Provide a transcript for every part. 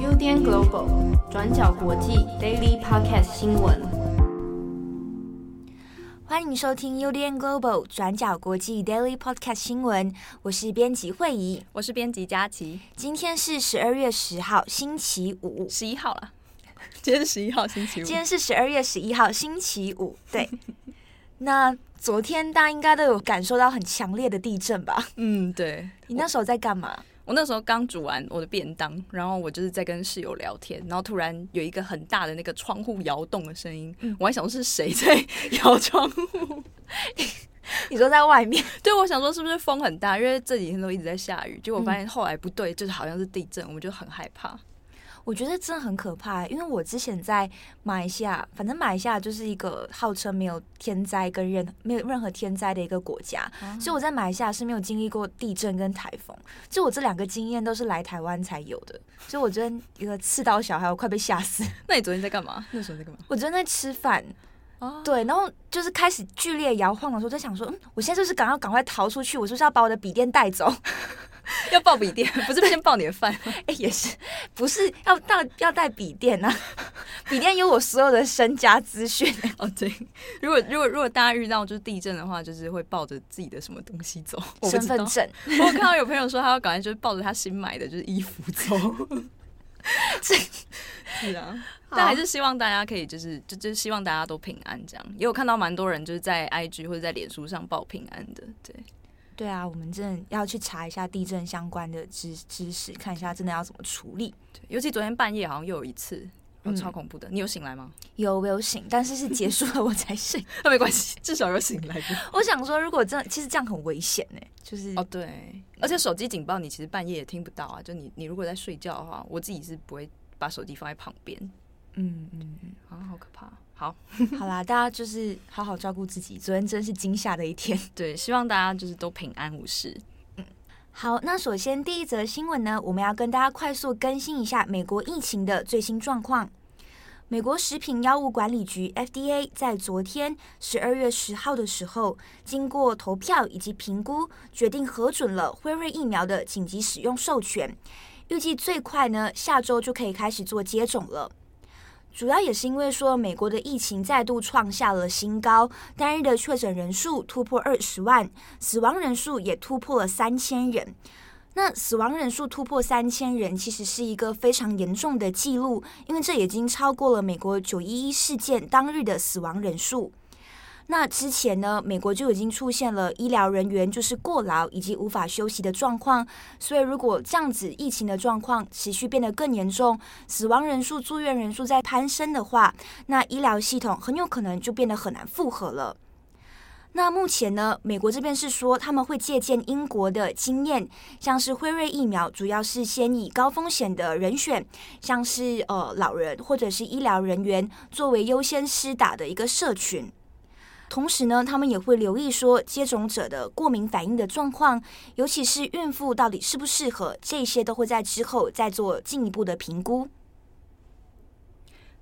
UDN Global 转角国际 Daily Podcast 新闻，欢迎收听 UDN Global 转角国际 Daily Podcast 新闻。我是编辑慧仪，我是编辑佳琪。今天是十二月十号，星期五，十一号了。今天是十一号星期五。今天是十二月十一号星期五。对，那昨天大家应该都有感受到很强烈的地震吧？嗯，对。你那时候在干嘛？我那时候刚煮完我的便当，然后我就是在跟室友聊天，然后突然有一个很大的那个窗户摇动的声音，嗯、我还想说是谁在摇窗户？你说在外面？对，我想说是不是风很大？因为这几天都一直在下雨，结果我发现后来不对，就是好像是地震，我们就很害怕。我觉得真的很可怕，因为我之前在马来西亚，反正马来西亚就是一个号称没有天灾跟任没有任何天灾的一个国家，啊、所以我在马来西亚是没有经历过地震跟台风，就我这两个经验都是来台湾才有的，所以我觉得一个刺刀小孩，我快被吓死。那你昨天在干嘛？那时候在干嘛？我昨天在吃饭。Oh. 对，然后就是开始剧烈摇晃的时候，在想说，嗯，我现在就是赶要赶快逃出去，我是不是要把我的笔电带走？要抱笔电，不是先抱你的饭？哎，也是，不是要带要带笔电啊？笔电有我所有的身家资讯。哦，oh, 对，如果如果如果大家遇到就是地震的话，就是会抱着自己的什么东西走？身份证。我看到有朋友说，他要赶快就是抱着他新买的就是衣服走。这是啊。但还是希望大家可以，就是就就希望大家都平安，这样也有看到蛮多人就是在 IG 或者在脸书上报平安的，对对啊，我们真的要去查一下地震相关的知知识，看一下真的要怎么处理。对，尤其昨天半夜好像又有一次，嗯，超恐怖的。你有醒来吗？有，我有醒，但是是结束了 我才醒。那 没关系，至少有醒来。我想说，如果真的，其实这样很危险呢，就是哦对，而且手机警报你其实半夜也听不到啊。就你你如果在睡觉的话，我自己是不会把手机放在旁边。嗯嗯嗯，啊，好可怕！好，好啦，大家就是好好照顾自己。昨天真是惊吓的一天，对，希望大家就是都平安无事。嗯，好，那首先第一则新闻呢，我们要跟大家快速更新一下美国疫情的最新状况。美国食品药物管理局 FDA 在昨天十二月十号的时候，经过投票以及评估，决定核准了辉瑞疫苗的紧急使用授权，预计最快呢下周就可以开始做接种了。主要也是因为说，美国的疫情再度创下了新高，单日的确诊人数突破二十万，死亡人数也突破了三千人。那死亡人数突破三千人，其实是一个非常严重的记录，因为这已经超过了美国九一一事件当日的死亡人数。那之前呢，美国就已经出现了医疗人员就是过劳以及无法休息的状况，所以如果这样子疫情的状况持续变得更严重，死亡人数、住院人数在攀升的话，那医疗系统很有可能就变得很难负荷了。那目前呢，美国这边是说他们会借鉴英国的经验，像是辉瑞疫苗，主要是先以高风险的人选，像是呃老人或者是医疗人员作为优先施打的一个社群。同时呢，他们也会留意说接种者的过敏反应的状况，尤其是孕妇到底适不适合，这些都会在之后再做进一步的评估。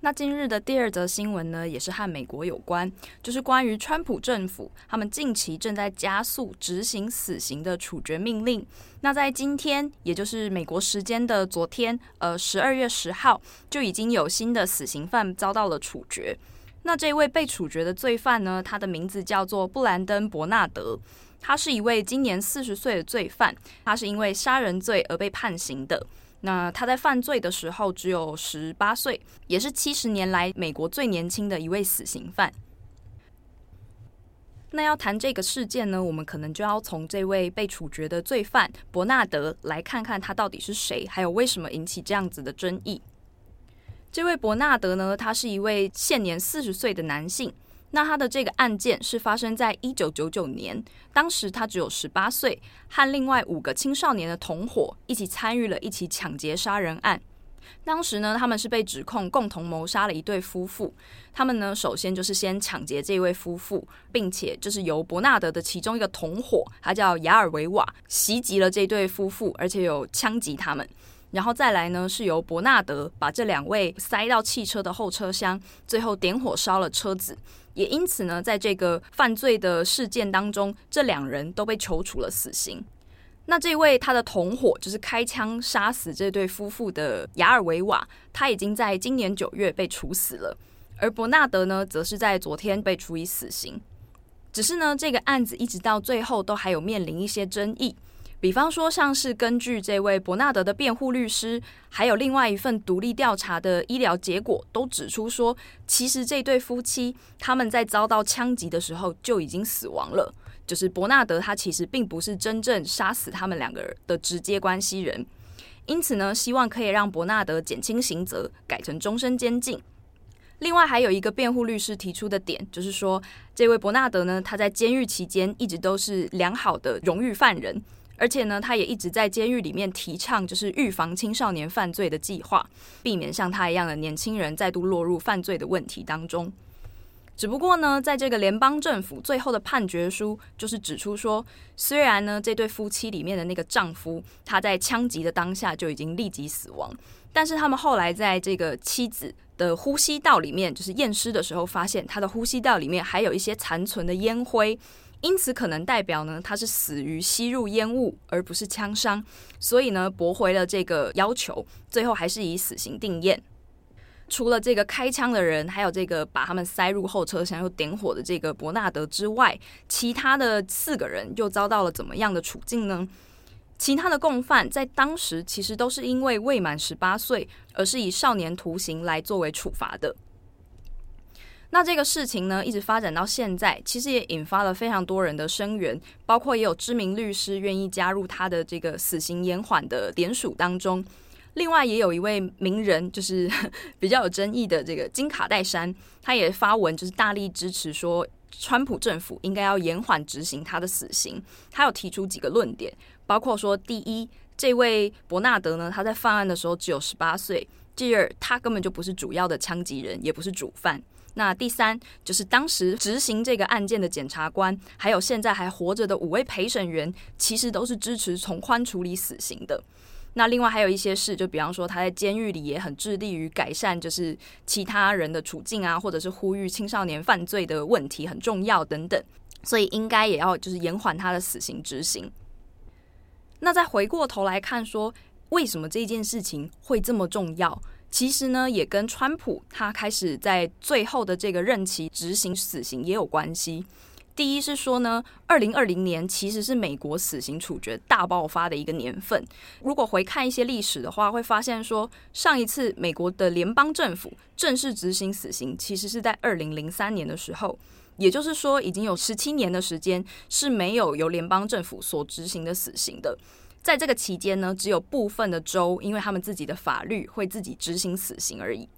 那今日的第二则新闻呢，也是和美国有关，就是关于川普政府他们近期正在加速执行死刑的处决命令。那在今天，也就是美国时间的昨天，呃，十二月十号，就已经有新的死刑犯遭到了处决。那这位被处决的罪犯呢，他的名字叫做布兰登·伯纳德，他是一位今年四十岁的罪犯，他是因为杀人罪而被判刑的。那他在犯罪的时候只有十八岁，也是七十年来美国最年轻的一位死刑犯。那要谈这个事件呢，我们可能就要从这位被处决的罪犯伯纳德来看看他到底是谁，还有为什么引起这样子的争议。这位伯纳德呢，他是一位现年四十岁的男性。那他的这个案件是发生在一九九九年，当时他只有十八岁，和另外五个青少年的同伙一起参与了一起抢劫杀人案。当时呢，他们是被指控共同谋杀了一对夫妇。他们呢，首先就是先抢劫这位夫妇，并且就是由伯纳德的其中一个同伙，他叫亚尔维瓦，袭击了这对夫妇，而且有枪击他们。然后再来呢，是由伯纳德把这两位塞到汽车的后车厢，最后点火烧了车子。也因此呢，在这个犯罪的事件当中，这两人都被求处了死刑。那这位他的同伙就是开枪杀死这对夫妇的亚尔维瓦，他已经在今年九月被处死了，而伯纳德呢，则是在昨天被处以死刑。只是呢，这个案子一直到最后都还有面临一些争议，比方说像是根据这位伯纳德的辩护律师，还有另外一份独立调查的医疗结果，都指出说，其实这对夫妻他们在遭到枪击的时候就已经死亡了。就是伯纳德，他其实并不是真正杀死他们两个人的直接关系人，因此呢，希望可以让伯纳德减轻刑责，改成终身监禁。另外，还有一个辩护律师提出的点，就是说，这位伯纳德呢，他在监狱期间一直都是良好的荣誉犯人，而且呢，他也一直在监狱里面提倡就是预防青少年犯罪的计划，避免像他一样的年轻人再度落入犯罪的问题当中。只不过呢，在这个联邦政府最后的判决书，就是指出说，虽然呢，这对夫妻里面的那个丈夫他在枪击的当下就已经立即死亡，但是他们后来在这个妻子的呼吸道里面，就是验尸的时候，发现他的呼吸道里面还有一些残存的烟灰，因此可能代表呢，他是死于吸入烟雾，而不是枪伤，所以呢，驳回了这个要求，最后还是以死刑定谳。除了这个开枪的人，还有这个把他们塞入后车厢又点火的这个伯纳德之外，其他的四个人又遭到了怎么样的处境呢？其他的共犯在当时其实都是因为未满十八岁，而是以少年徒刑来作为处罚的。那这个事情呢，一直发展到现在，其实也引发了非常多人的声援，包括也有知名律师愿意加入他的这个死刑延缓的联署当中。另外也有一位名人，就是 比较有争议的这个金卡戴珊，他也发文就是大力支持说，川普政府应该要延缓执行他的死刑。他有提出几个论点，包括说，第一，这位伯纳德呢，他在犯案的时候只有十八岁；第二，他根本就不是主要的枪击人，也不是主犯。那第三，就是当时执行这个案件的检察官，还有现在还活着的五位陪审员，其实都是支持从宽处理死刑的。那另外还有一些事，就比方说他在监狱里也很致力于改善，就是其他人的处境啊，或者是呼吁青少年犯罪的问题很重要等等，所以应该也要就是延缓他的死刑执行。那再回过头来看说，为什么这件事情会这么重要？其实呢，也跟川普他开始在最后的这个任期执行死刑也有关系。第一是说呢，二零二零年其实是美国死刑处决大爆发的一个年份。如果回看一些历史的话，会发现说，上一次美国的联邦政府正式执行死刑，其实是在二零零三年的时候。也就是说，已经有十七年的时间是没有由联邦政府所执行的死刑的。在这个期间呢，只有部分的州因为他们自己的法律会自己执行死刑而已。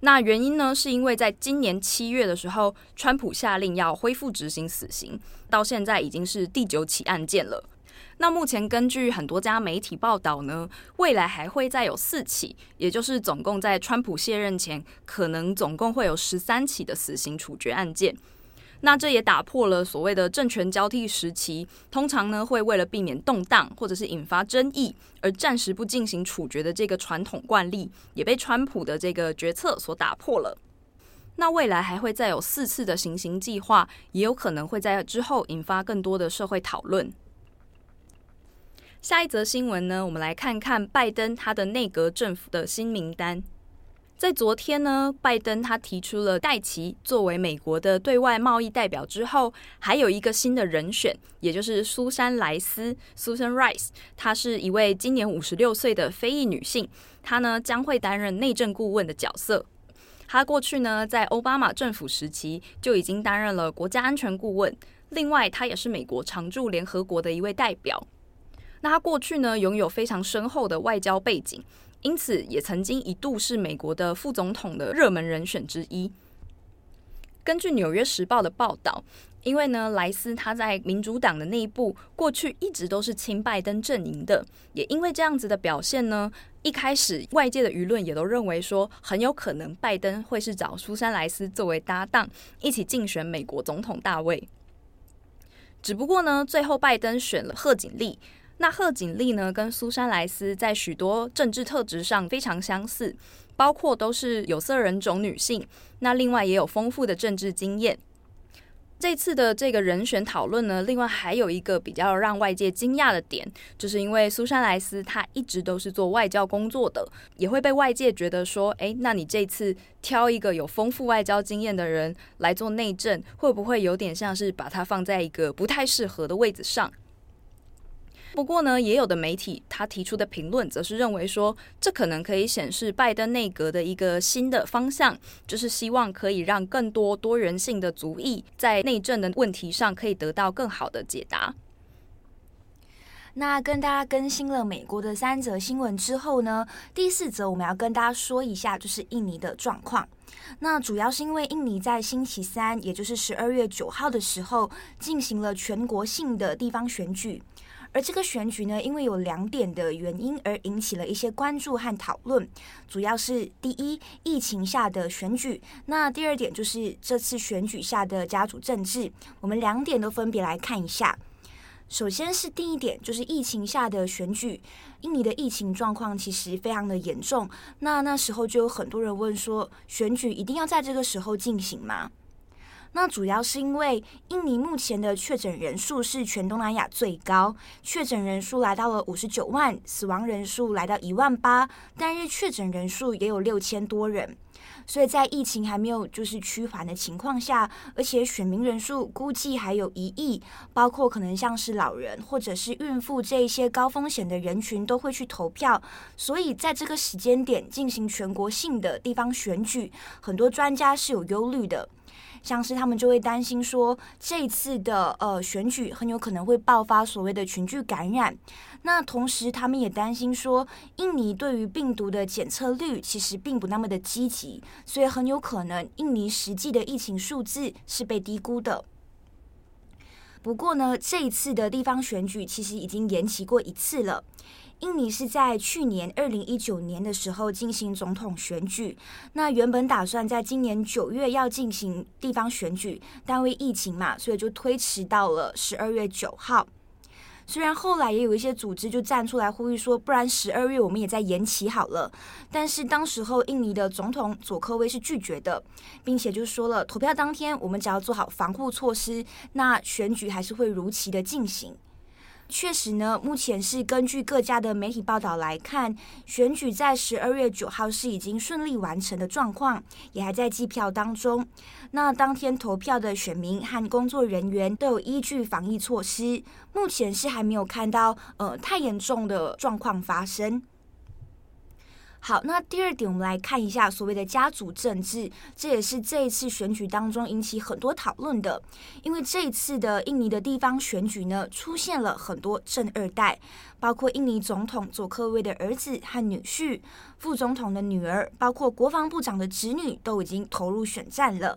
那原因呢，是因为在今年七月的时候，川普下令要恢复执行死刑，到现在已经是第九起案件了。那目前根据很多家媒体报道呢，未来还会再有四起，也就是总共在川普卸任前，可能总共会有十三起的死刑处决案件。那这也打破了所谓的政权交替时期，通常呢会为了避免动荡或者是引发争议而暂时不进行处决的这个传统惯例，也被川普的这个决策所打破了。那未来还会再有四次的行刑计划，也有可能会在之后引发更多的社会讨论。下一则新闻呢，我们来看看拜登他的内阁政府的新名单。在昨天呢，拜登他提出了戴奇作为美国的对外贸易代表之后，还有一个新的人选，也就是苏珊莱斯 （Susan Rice）。她是一位今年五十六岁的非裔女性，她呢将会担任内政顾问的角色。她过去呢在奥巴马政府时期就已经担任了国家安全顾问，另外她也是美国常驻联合国的一位代表。那她过去呢拥有非常深厚的外交背景。因此，也曾经一度是美国的副总统的热门人选之一。根据《纽约时报》的报道，因为呢，莱斯他在民主党的内部过去一直都是亲拜登阵营的，也因为这样子的表现呢，一开始外界的舆论也都认为说，很有可能拜登会是找苏珊·莱斯作为搭档，一起竞选美国总统大位。只不过呢，最后拜登选了贺锦丽。那贺锦丽呢，跟苏珊莱斯在许多政治特质上非常相似，包括都是有色人种女性。那另外也有丰富的政治经验。这次的这个人选讨论呢，另外还有一个比较让外界惊讶的点，就是因为苏珊莱斯她一直都是做外交工作的，也会被外界觉得说，诶，那你这次挑一个有丰富外交经验的人来做内政，会不会有点像是把他放在一个不太适合的位置上？不过呢，也有的媒体他提出的评论，则是认为说，这可能可以显示拜登内阁的一个新的方向，就是希望可以让更多多元性的族裔在内政的问题上可以得到更好的解答。那跟大家更新了美国的三则新闻之后呢，第四则我们要跟大家说一下，就是印尼的状况。那主要是因为印尼在星期三，也就是十二月九号的时候，进行了全国性的地方选举。而这个选举呢，因为有两点的原因而引起了一些关注和讨论，主要是第一，疫情下的选举；那第二点就是这次选举下的家族政治。我们两点都分别来看一下。首先是第一点，就是疫情下的选举，印尼的疫情状况其实非常的严重。那那时候就有很多人问说，选举一定要在这个时候进行吗？那主要是因为印尼目前的确诊人数是全东南亚最高，确诊人数来到了五十九万，死亡人数来到一万八，单日确诊人数也有六千多人。所以在疫情还没有就是趋缓的情况下，而且选民人数估计还有一亿，包括可能像是老人或者是孕妇这一些高风险的人群都会去投票，所以在这个时间点进行全国性的地方选举，很多专家是有忧虑的。像是他们就会担心说，这次的呃选举很有可能会爆发所谓的群聚感染。那同时，他们也担心说，印尼对于病毒的检测率其实并不那么的积极，所以很有可能印尼实际的疫情数字是被低估的。不过呢，这一次的地方选举其实已经延期过一次了。印尼是在去年二零一九年的时候进行总统选举，那原本打算在今年九月要进行地方选举，但为疫情嘛，所以就推迟到了十二月九号。虽然后来也有一些组织就站出来呼吁说，不然十二月我们也在延期好了，但是当时候印尼的总统佐科威是拒绝的，并且就说了，投票当天我们只要做好防护措施，那选举还是会如期的进行。确实呢，目前是根据各家的媒体报道来看，选举在十二月九号是已经顺利完成的状况，也还在计票当中。那当天投票的选民和工作人员都有依据防疫措施，目前是还没有看到呃太严重的状况发生。好，那第二点，我们来看一下所谓的家族政治，这也是这一次选举当中引起很多讨论的。因为这一次的印尼的地方选举呢，出现了很多政二代，包括印尼总统佐科威的儿子和女婿，副总统的女儿，包括国防部长的侄女，都已经投入选战了。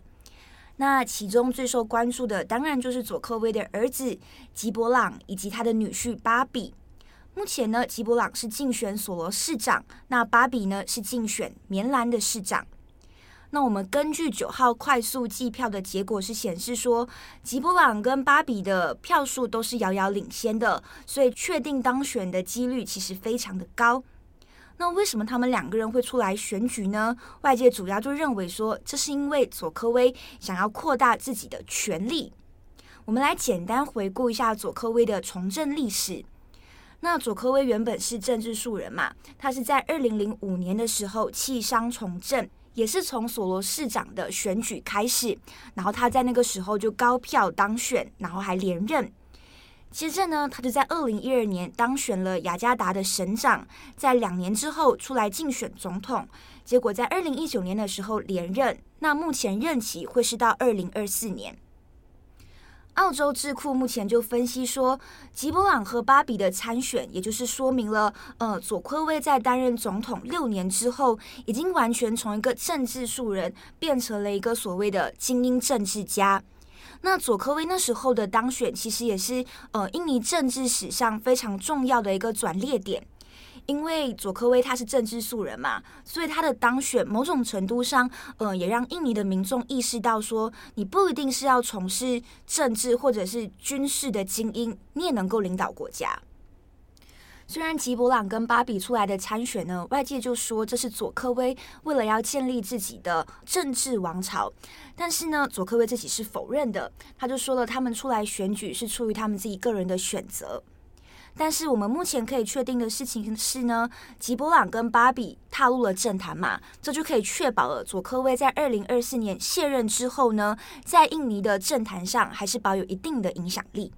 那其中最受关注的，当然就是佐科威的儿子吉伯朗以及他的女婿巴比。目前呢，吉布朗是竞选索罗市长，那巴比呢是竞选棉兰的市长。那我们根据九号快速计票的结果是显示说，吉布朗跟巴比的票数都是遥遥领先的，所以确定当选的几率其实非常的高。那为什么他们两个人会出来选举呢？外界主要就认为说，这是因为佐科威想要扩大自己的权力。我们来简单回顾一下佐科威的从政历史。那佐科威原本是政治素人嘛，他是在二零零五年的时候弃商从政，也是从索罗市长的选举开始，然后他在那个时候就高票当选，然后还连任。接着呢，他就在二零一二年当选了雅加达的省长，在两年之后出来竞选总统，结果在二零一九年的时候连任，那目前任期会是到二零二四年。澳洲智库目前就分析说，吉伯朗和巴比的参选，也就是说明了，呃，佐科威在担任总统六年之后，已经完全从一个政治素人变成了一个所谓的精英政治家。那佐科威那时候的当选，其实也是呃印尼政治史上非常重要的一个转捩点。因为佐科威他是政治素人嘛，所以他的当选某种程度上，呃，也让印尼的民众意识到说，你不一定是要从事政治或者是军事的精英，你也能够领导国家。虽然吉伯朗跟芭比出来的参选呢，外界就说这是佐科威为了要建立自己的政治王朝，但是呢，佐科威自己是否认的。他就说了，他们出来选举是出于他们自己个人的选择。但是我们目前可以确定的事情是呢，吉布朗跟芭比踏入了政坛嘛，这就可以确保了佐科威在二零二四年卸任之后呢，在印尼的政坛上还是保有一定的影响力。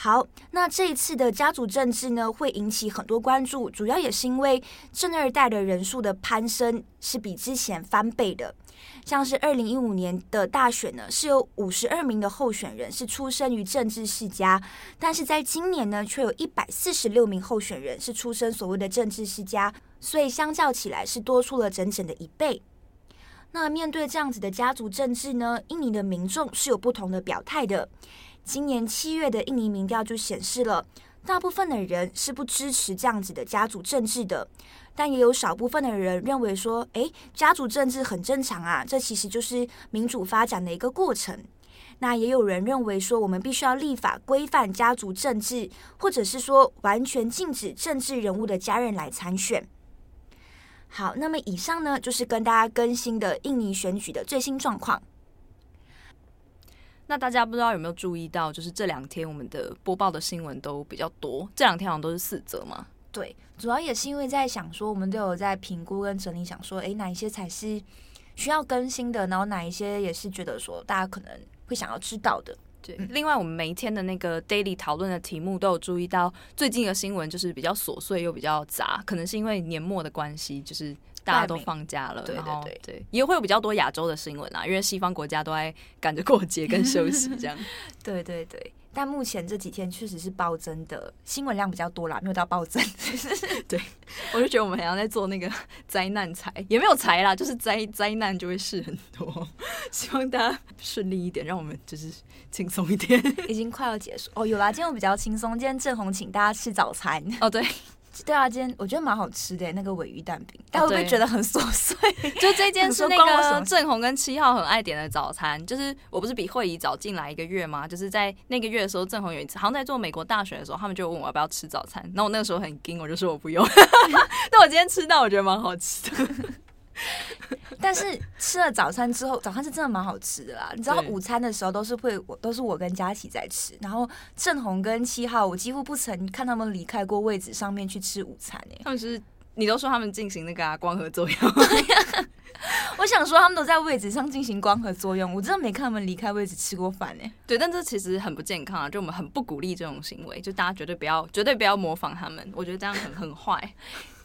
好，那这一次的家族政治呢，会引起很多关注，主要也是因为政二代的人数的攀升是比之前翻倍的。像是二零一五年的大选呢，是有五十二名的候选人是出生于政治世家，但是在今年呢，却有一百四十六名候选人是出身所谓的政治世家，所以相较起来是多出了整整的一倍。那面对这样子的家族政治呢，印尼的民众是有不同的表态的。今年七月的印尼民调就显示了，大部分的人是不支持这样子的家族政治的，但也有少部分的人认为说，诶，家族政治很正常啊，这其实就是民主发展的一个过程。那也有人认为说，我们必须要立法规范家族政治，或者是说完全禁止政治人物的家人来参选。好，那么以上呢，就是跟大家更新的印尼选举的最新状况。那大家不知道有没有注意到，就是这两天我们的播报的新闻都比较多，这两天好像都是四则嘛。对，主要也是因为在想说，我们都有在评估跟整理，想说，哎，哪一些才是需要更新的，然后哪一些也是觉得说大家可能会想要知道的。对，另外我们每一天的那个 daily 讨论的题目都有注意到，最近的新闻就是比较琐碎又比较杂，可能是因为年末的关系，就是。大家都放假了，对对对，对，也会有比较多亚洲的新闻啊，因为西方国家都在赶着过节跟休息这样。对对对，但目前这几天确实是暴增的新闻量比较多啦，没有到暴增。对，我就觉得我们好像在做那个灾难财，也没有财啦，就是灾灾难就会事很多。希望大家顺利一点，让我们就是轻松一点。已经快要结束哦，有啦，今天我比较轻松，今天正红请大家吃早餐哦，对。对啊，今天我觉得蛮好吃的那个尾鱼蛋饼，但我会不会觉得很琐碎？就这件 是那个正红跟七号很爱点的早餐，就是我不是比慧仪早进来一个月吗？就是在那个月的时候，正红有一次好像在做美国大选的时候，他们就问我要不要吃早餐，然后我那个时候很惊，我就说我不用。但我今天吃到，我觉得蛮好吃的。但是吃了早餐之后，早餐是真的蛮好吃的啦。你知道午餐的时候都是会我都是我跟佳琪在吃，然后正红跟七号我几乎不曾看他们离开过位置上面去吃午餐诶、欸。他们是你都说他们进行那个、啊、光合作用，我想说他们都在位置上进行光合作用，我真的没看他们离开位置吃过饭诶、欸。对，但这其实很不健康啊，就我们很不鼓励这种行为，就大家绝对不要绝对不要模仿他们，我觉得这样很很坏。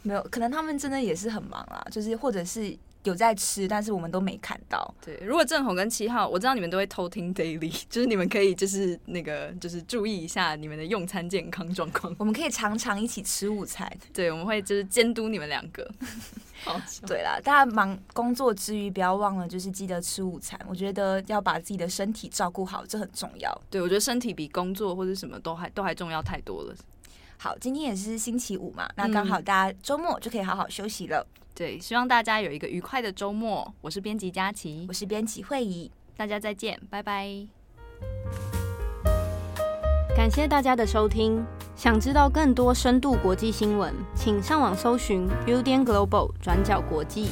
没有，可能他们真的也是很忙啊，就是或者是。有在吃，但是我们都没看到。对，如果正红跟七号，我知道你们都会偷听 daily，就是你们可以就是那个就是注意一下你们的用餐健康状况。我们可以常常一起吃午餐。对，我们会就是监督你们两个。好，对啦，大家忙工作之余，不要忘了就是记得吃午餐。我觉得要把自己的身体照顾好，这很重要。对，我觉得身体比工作或者什么都还都还重要太多了。好，今天也是星期五嘛，那刚好大家周末就可以好好休息了。对，希望大家有一个愉快的周末。我是编辑佳琪，我是编辑慧仪，大家再见，拜拜。感谢大家的收听。想知道更多深度国际新闻，请上网搜寻 Udan Global 转角国际。